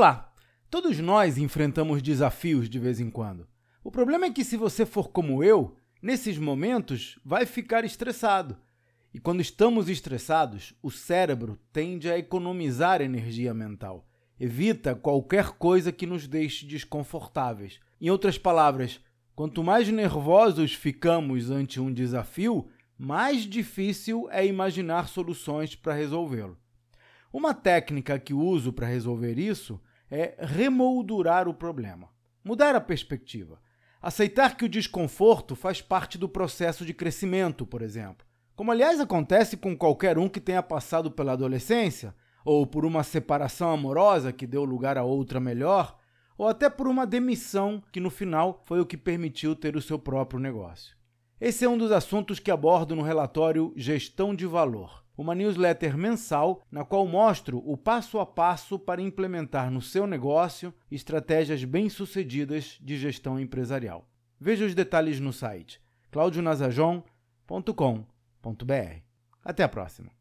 Olá! Todos nós enfrentamos desafios de vez em quando. O problema é que, se você for como eu, nesses momentos vai ficar estressado. E quando estamos estressados, o cérebro tende a economizar energia mental. Evita qualquer coisa que nos deixe desconfortáveis. Em outras palavras, quanto mais nervosos ficamos ante um desafio, mais difícil é imaginar soluções para resolvê-lo. Uma técnica que uso para resolver isso é remoldurar o problema, mudar a perspectiva, aceitar que o desconforto faz parte do processo de crescimento, por exemplo. Como, aliás, acontece com qualquer um que tenha passado pela adolescência, ou por uma separação amorosa que deu lugar a outra melhor, ou até por uma demissão que no final foi o que permitiu ter o seu próprio negócio. Esse é um dos assuntos que abordo no relatório Gestão de Valor uma newsletter mensal na qual mostro o passo a passo para implementar no seu negócio estratégias bem-sucedidas de gestão empresarial. Veja os detalhes no site claudionazajon.com.br. Até a próxima!